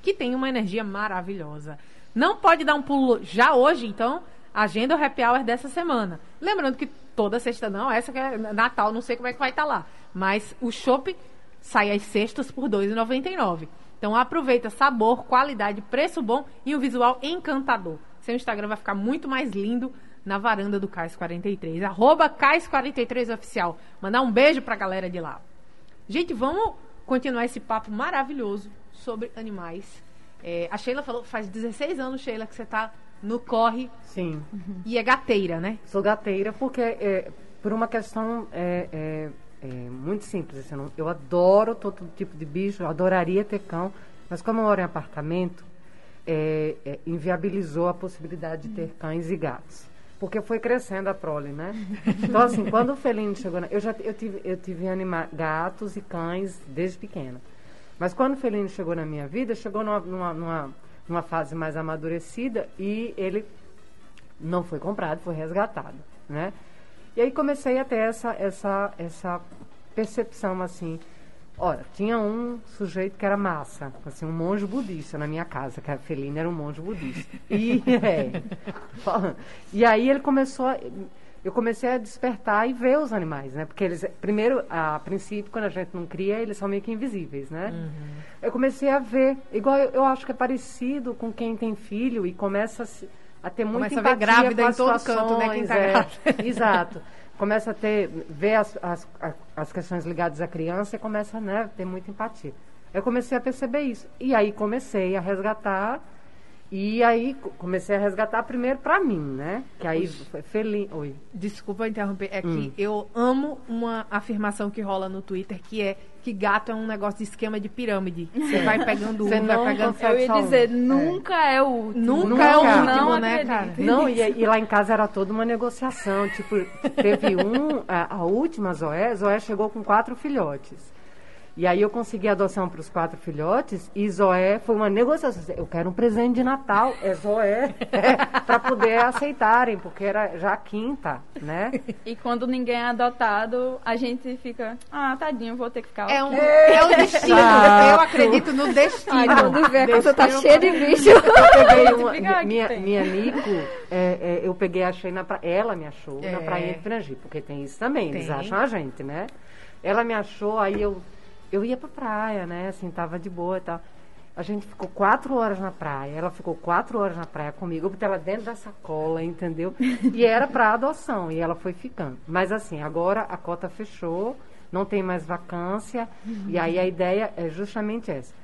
Que tem uma energia maravilhosa. Não pode dar um pulo já hoje, então, agenda o happy hour dessa semana. Lembrando que toda sexta não, essa que é Natal, não sei como é que vai estar tá lá. Mas o shopping sai as cestas por R$ 2,99. Então aproveita sabor, qualidade, preço bom e um visual encantador. Seu Instagram vai ficar muito mais lindo na varanda do Cais 43. Arroba Cais 43 Oficial. Mandar um beijo pra galera de lá. Gente, vamos continuar esse papo maravilhoso sobre animais. É, a Sheila falou, faz 16 anos, Sheila, que você tá no corre. Sim. E é gateira, né? Sou gateira porque, é, por uma questão é, é muito simples. Assim, eu, adoro todo tipo de bicho, eu adoraria ter cão, mas como eu moro em apartamento, é, é, inviabilizou a possibilidade de ter cães e gatos. porque foi crescendo a prole, né? Então, assim, quando o felino chegou... Na, eu já eu tive, eu tive anima, gatos e cães desde pequena. Mas quando o felino chegou na minha vida, chegou numa, numa, numa, numa fase mais amadurecida e ele não foi comprado, foi resgatado, né? E aí comecei a ter essa, essa, essa percepção, assim... Ora, tinha um sujeito que era massa, assim, um monge budista na minha casa, que a Felina era um monge budista. E, é, e aí ele começou, a, eu comecei a despertar e ver os animais, né? Porque eles, primeiro, a princípio, quando a gente não cria, eles são meio que invisíveis, né? Uhum. Eu comecei a ver, igual eu, eu, acho que é parecido com quem tem filho e começa a, a ter muita começa empatia a ver grávida em todo canto, né? Quem tá é, exato começa a ter, ver as, as, as questões ligadas à criança e começa né, a ter muita empatia. Eu comecei a perceber isso. E aí comecei a resgatar e aí comecei a resgatar primeiro para mim, né? Que aí foi feliz. Oi. Desculpa interromper, é hum. que eu amo uma afirmação que rola no Twitter que é que gato é um negócio de esquema de pirâmide. Você vai pegando um, vai pegando Eu ia dizer, nunca é, é o último. Nunca, nunca é o último, não né, cara? Não, e, e, lá em casa era toda uma negociação. Tipo, teve um, a, a última Zoé, Zoé chegou com quatro filhotes. E aí eu consegui adoção para os quatro filhotes e Zoé foi uma negociação. Eu quero um presente de Natal, é Zoé, é, para poder aceitarem, porque era já a quinta, né? E quando ninguém é adotado, a gente fica, ah, tadinho, vou ter que ficar. É, um, é o destino. Eu acredito no destino. Ai, quando vê, a coisa tá cheia de bicho. Eu peguei uma, minha, minha Nico, é, é, eu peguei, achei na praia, ela me achou na é. praia de Frangi, porque tem isso também, tem. eles acham a gente, né? Ela me achou, aí eu eu ia pra praia, né? Assim, tava de boa e tal. A gente ficou quatro horas na praia. Ela ficou quatro horas na praia comigo. Eu botei ela dentro da sacola, entendeu? E era para adoção. E ela foi ficando. Mas assim, agora a cota fechou. Não tem mais vacância. Uhum. E aí a ideia é justamente essa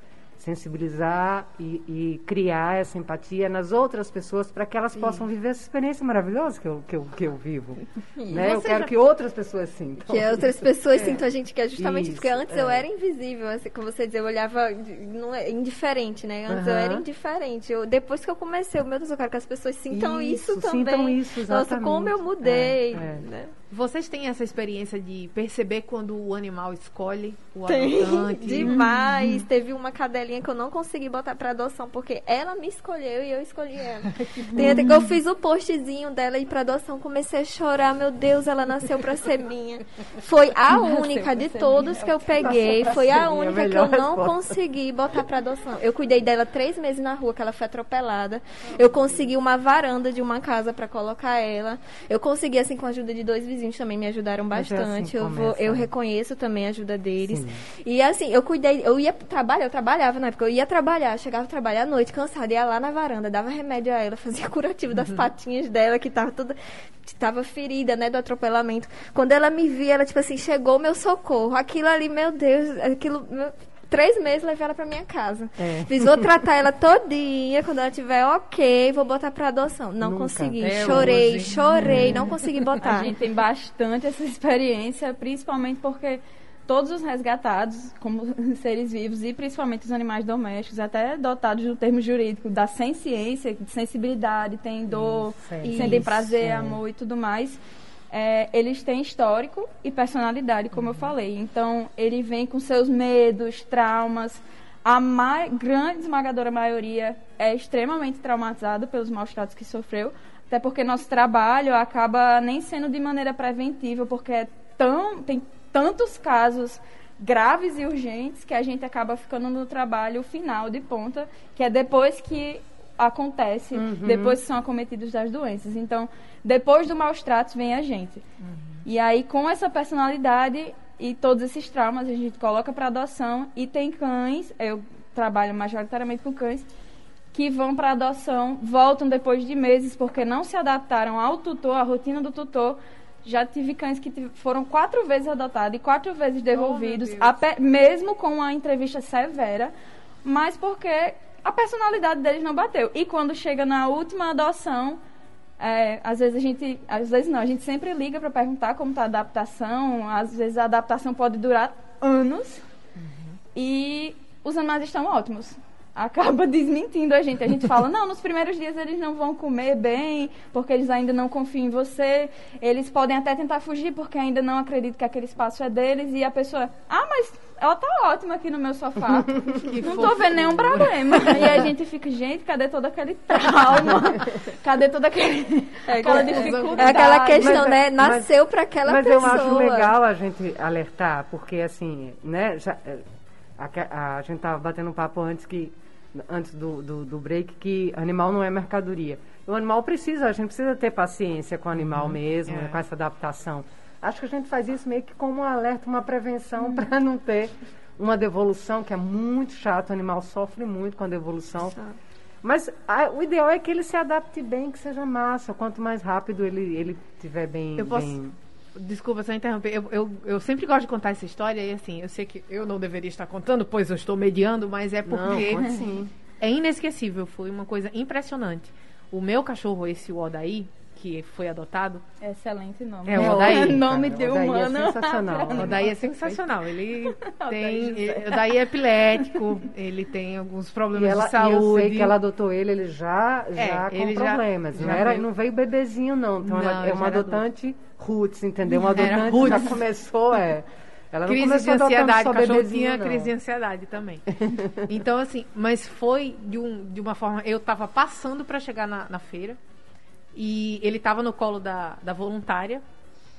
sensibilizar e, e, criar essa empatia nas outras pessoas para que elas possam viver essa experiência maravilhosa que eu, que eu, que eu vivo. Né? Eu quero já... que outras pessoas sintam. Que outras pessoas é. sintam a gente, que é justamente isso, porque antes é. eu era invisível, assim, como você dizia, eu olhava não é, indiferente, né? Antes eu era indiferente. Eu, depois que eu comecei, meu Deus, eu quero que as pessoas sintam isso, isso também. Sintam isso, exatamente. Nossa, como eu mudei, é, é. né? Vocês têm essa experiência de perceber quando o animal escolhe o Tem, adotante? Demais. Uhum. Teve uma cadelinha que eu não consegui botar para adoção porque ela me escolheu e eu escolhi ela. Tem até que eu fiz o postzinho dela ir para adoção, comecei a chorar, meu Deus, ela nasceu para ser minha. Foi a única de todos que eu peguei, foi a única que eu não consegui botar para adoção. Eu cuidei dela três meses na rua, que ela foi atropelada. Eu consegui uma varanda de uma casa para colocar ela. Eu consegui assim com a ajuda de dois vizinhos vizinhos também me ajudaram bastante. É assim eu, vou, eu reconheço também a ajuda deles. Sim. E assim, eu cuidei, eu ia trabalhar, eu trabalhava na época, eu ia trabalhar, chegava a trabalhar à noite, cansada, ia lá na varanda, dava remédio a ela, fazia curativo das uhum. patinhas dela, que tava toda. Tava ferida, né, do atropelamento. Quando ela me via, ela, tipo assim, chegou meu socorro. Aquilo ali, meu Deus, aquilo. Meu, três meses levei ela pra minha casa. É. Fiz, vou tratar ela todinha, quando ela tiver ok, vou botar pra adoção. Não Nunca. consegui. É chorei, hoje. chorei, não consegui botar. A gente tem bastante essa experiência, principalmente porque todos os resgatados como seres vivos e principalmente os animais domésticos, até dotados do termo jurídico da ciência, de sensibilidade, tem dor, isso, sentem prazer, é. amor e tudo mais é, eles têm histórico e personalidade, como uhum. eu falei. Então, ele vem com seus medos, traumas. A grande esmagadora maioria é extremamente traumatizado pelos maus tratos que sofreu, até porque nosso trabalho acaba nem sendo de maneira preventiva, porque é tão, tem tantos casos graves e urgentes que a gente acaba ficando no trabalho final de ponta, que é depois que acontece, uhum. depois que são acometidos das doenças. Então, depois do maus tratos vem a gente. Uhum. E aí, com essa personalidade e todos esses traumas, a gente coloca para adoção e tem cães, eu trabalho majoritariamente com cães, que vão para adoção, voltam depois de meses porque não se adaptaram ao tutor, à rotina do tutor. Já tive cães que foram quatro vezes adotados e quatro vezes devolvidos, oh, mesmo com uma entrevista severa, mas porque a personalidade deles não bateu. E quando chega na última adoção, é, às vezes a gente, às vezes não, a gente sempre liga para perguntar como está a adaptação. Às vezes a adaptação pode durar anos uhum. e os animais estão ótimos. Acaba desmentindo a gente. A gente fala, não, nos primeiros dias eles não vão comer bem, porque eles ainda não confiam em você. Eles podem até tentar fugir, porque ainda não acreditam que aquele espaço é deles. E a pessoa, ah, mas ela tá ótima aqui no meu sofá. não tô vendo nenhum problema. e a gente fica, gente, cadê todo aquele trauma? Cadê toda aquele, é, aquela dificuldade? É aquela questão, mas, né? Nasceu para aquela mas pessoa. Mas eu acho legal a gente alertar, porque assim, né, já, a, a gente estava batendo um papo antes que antes do, do, do, break que animal não é mercadoria. O animal precisa, a gente precisa ter paciência com o animal uhum, mesmo, é. com essa adaptação. Acho que a gente faz isso meio que como um alerta, uma prevenção uhum. para não ter uma devolução, que é muito chato, o animal sofre muito com a devolução. Mas a, o ideal é que ele se adapte bem, que seja massa. Quanto mais rápido ele, ele tiver bem. Eu posso, bem Desculpa só interromper. Eu, eu, eu, sempre gosto de contar essa história e assim, eu sei que eu não deveria estar contando, pois eu estou mediando, mas é porque não, é inesquecível. Foi uma coisa impressionante. O meu cachorro, esse Odaí, que foi adotado. Excelente nome. É, o Odaí. É nome de humano. É sensacional. O Odaí é sensacional. Ele tem. O Odaí é epilético, ele tem alguns problemas ela, de saúde. Eu sei que ela adotou ele, ele já, é, já com problemas. Já, não, era, veio... não veio bebezinho, não. Então não, ela é uma adotante. Adulto roots, entendeu? Uma adotante já começou, é. Ela crise não de ansiedade, o cachorro tinha crise de ansiedade também. então, assim, mas foi de, um, de uma forma. Eu estava passando para chegar na, na, feira e ele estava no colo da, da voluntária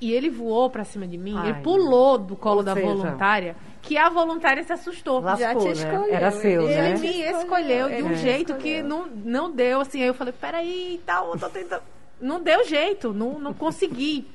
e ele voou para cima de mim. Ai, ele pulou do colo da seja, voluntária que a voluntária se assustou. Lascou, Já te né? escolheu. Era seu, ele né? Ele me escolheu de um é. jeito que não, não deu. Assim, aí eu falei: peraí, tal, tô tentando não deu jeito, não, não consegui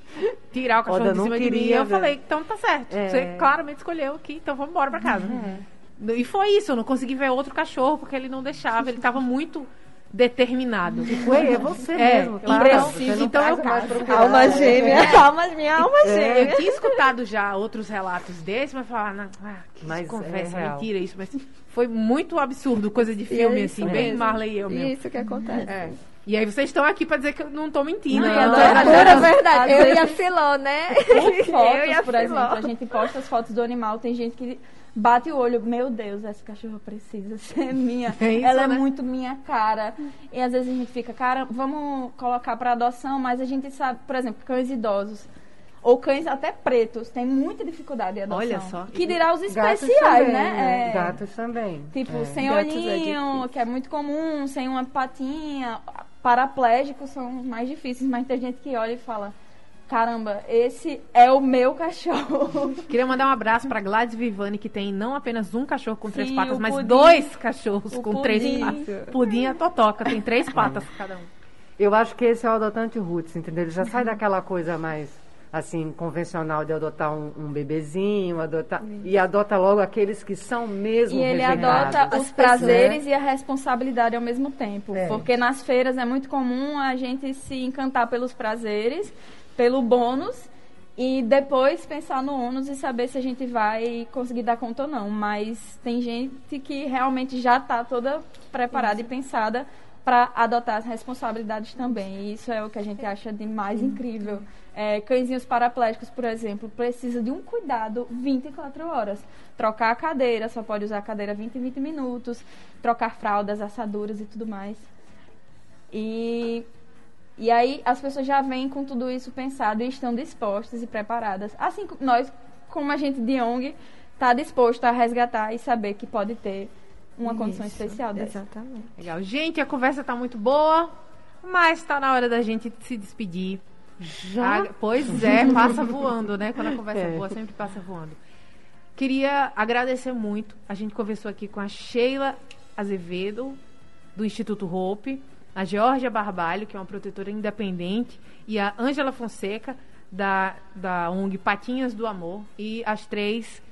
tirar o cachorro Oda, de cima queria, de mim. Eu falei, então tá certo. É. Você claramente escolheu aqui, então vamos embora pra casa. É. E foi isso, eu não consegui ver outro cachorro porque ele não deixava, ele tava muito determinado. Foi, é você é, mesmo, claro. Então, então eu, alma gêmea, é. alma, minha alma é. gêmea. Eu tinha escutado já outros relatos desses, mas falar, ah, que mas conversa, é mentira isso, mas foi muito absurdo, coisa de filme, assim, bem Marley e eu mesmo. Isso que acontece. É. E aí vocês estão aqui para dizer que eu não estou mentindo. Não, não, é pura verdade. Eu e a Filó, né? Por fotos, por exemplo, a gente posta as fotos do animal, tem gente que bate o olho, meu Deus, essa cachorra precisa ser minha. É isso, Ela é né? é muito minha cara. E às vezes a gente fica, cara, vamos colocar para adoção, mas a gente sabe, por exemplo, cães idosos ou cães até pretos têm muita dificuldade de adoção. Olha só. Que dirá os especiais, também, né? né? É, Gatos também. Tipo, é. sem Gatos é olhinho, é que é muito comum, sem uma patinha paraplégicos são mais difíceis, mas tem gente que olha e fala: Caramba, esse é o meu cachorro. Queria mandar um abraço para Gladys Vivani, que tem não apenas um cachorro com Sim, três patas, mas dois cachorros com pudim. três patas. Pudim e a Totoca, tem três patas cada um. Eu acho que esse é o adotante roots, entendeu? Ele já sai daquela coisa mais assim, convencional de adotar um, um bebezinho, adotar, e adota logo aqueles que são mesmo E ele adota os prazeres né? e a responsabilidade ao mesmo tempo. É. Porque nas feiras é muito comum a gente se encantar pelos prazeres, pelo bônus, e depois pensar no ônus e saber se a gente vai conseguir dar conta ou não. Mas tem gente que realmente já está toda preparada Isso. e pensada para adotar as responsabilidades também. E isso é o que a gente acha de mais incrível. É, cãezinhos paraplégicos, por exemplo, precisa de um cuidado 24 horas. Trocar a cadeira, só pode usar a cadeira 20 e 20 minutos, trocar fraldas, assaduras e tudo mais. E, e aí as pessoas já vêm com tudo isso pensado e estão dispostas e preparadas. Assim, nós, como agente de ONG, está disposto a resgatar e saber que pode ter uma Isso, condição especial dessa. Exatamente. Legal. Gente, a conversa está muito boa, mas está na hora da gente se despedir. Já? Ah, pois é, passa voando, né? Quando a conversa é. boa, sempre passa voando. Queria agradecer muito. A gente conversou aqui com a Sheila Azevedo, do Instituto Hope, a Georgia Barbalho, que é uma protetora independente, e a Ângela Fonseca, da, da ONG Patinhas do Amor. E as três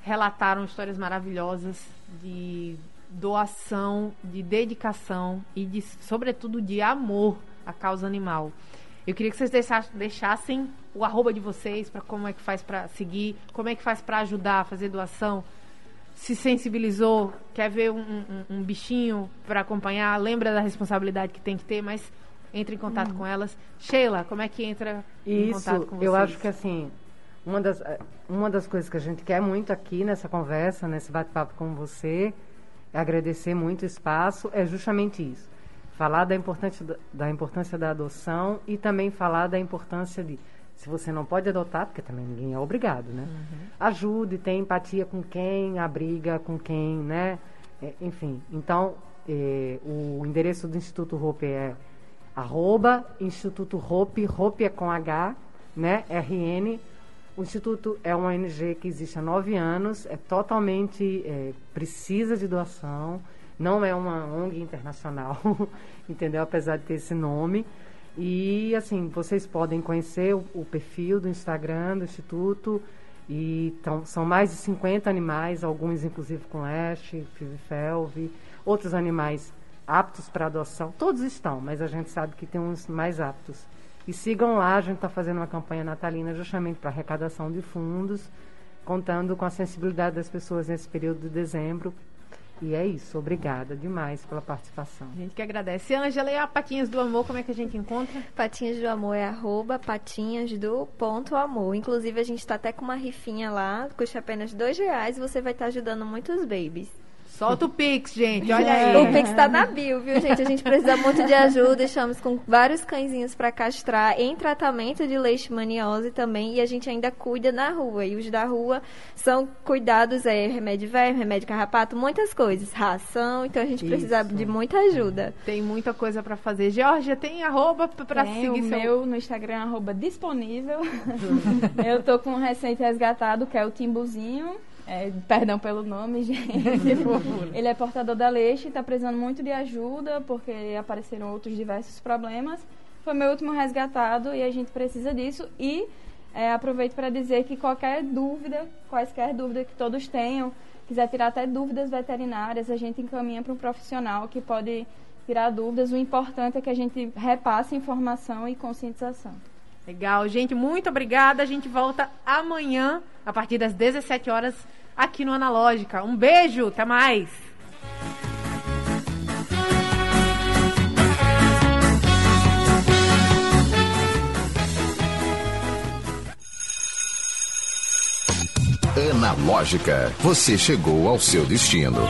relataram histórias maravilhosas de doação, de dedicação e, de, sobretudo, de amor à causa animal. Eu queria que vocês deixassem o arroba de vocês para como é que faz para seguir, como é que faz para ajudar, fazer doação. Se sensibilizou, quer ver um, um, um bichinho para acompanhar, lembra da responsabilidade que tem que ter, mas entre em contato hum. com elas. Sheila, como é que entra Isso, em contato com vocês? Eu acho que assim, uma das, uma das coisas que a gente quer muito aqui nessa conversa, nesse bate-papo com você, agradecer muito o espaço, é justamente isso. Falar da importância da, da importância da adoção e também falar da importância de se você não pode adotar, porque também ninguém é obrigado, né? Uhum. Ajude, tenha empatia com quem abriga, com quem, né? É, enfim, então, é, o endereço do Instituto Hope é arroba Instituto Hope, Hope é com H, né? RN. O Instituto é uma ONG que existe há nove anos, é totalmente, é, precisa de doação, não é uma ONG internacional, entendeu? Apesar de ter esse nome. E, assim, vocês podem conhecer o, o perfil do Instagram do Instituto. E tão, são mais de 50 animais, alguns inclusive com leste, felve, outros animais aptos para adoção. Todos estão, mas a gente sabe que tem uns mais aptos. E sigam lá, a gente está fazendo uma campanha natalina justamente para arrecadação de fundos, contando com a sensibilidade das pessoas nesse período de dezembro, e é isso, obrigada demais pela participação. A gente que agradece. Ângela, e a Patinhas do Amor, como é que a gente encontra? Patinhas do Amor é arroba patinhas do ponto amor. Inclusive, a gente está até com uma rifinha lá, custa apenas dois reais e você vai estar tá ajudando muitos babies. Solta o Pix, gente. Olha aí. O Pix tá na bio, viu, gente? A gente precisa muito de ajuda. Estamos com vários cãezinhos para castrar em tratamento de leishmaniose também. E a gente ainda cuida na rua. E os da rua são cuidados, é remédio velho, remédio carrapato, muitas coisas. Ração. Então a gente Isso. precisa de muita ajuda. Tem muita coisa para fazer. Georgia, tem arroba para seguir o seu... meu no Instagram, arroba disponível. Eu tô com um recente resgatado, que é o Timbuzinho. É, perdão pelo nome, gente. ele é portador da leite e está precisando muito de ajuda porque apareceram outros diversos problemas. Foi meu último resgatado e a gente precisa disso. E é, aproveito para dizer que qualquer dúvida, quaisquer dúvidas que todos tenham, quiser tirar até dúvidas veterinárias, a gente encaminha para um profissional que pode tirar dúvidas. O importante é que a gente repasse informação e conscientização. Legal, gente, muito obrigada. A gente volta amanhã, a partir das 17 horas aqui no Analógica. Um beijo, até mais! Analógica, você chegou ao seu destino.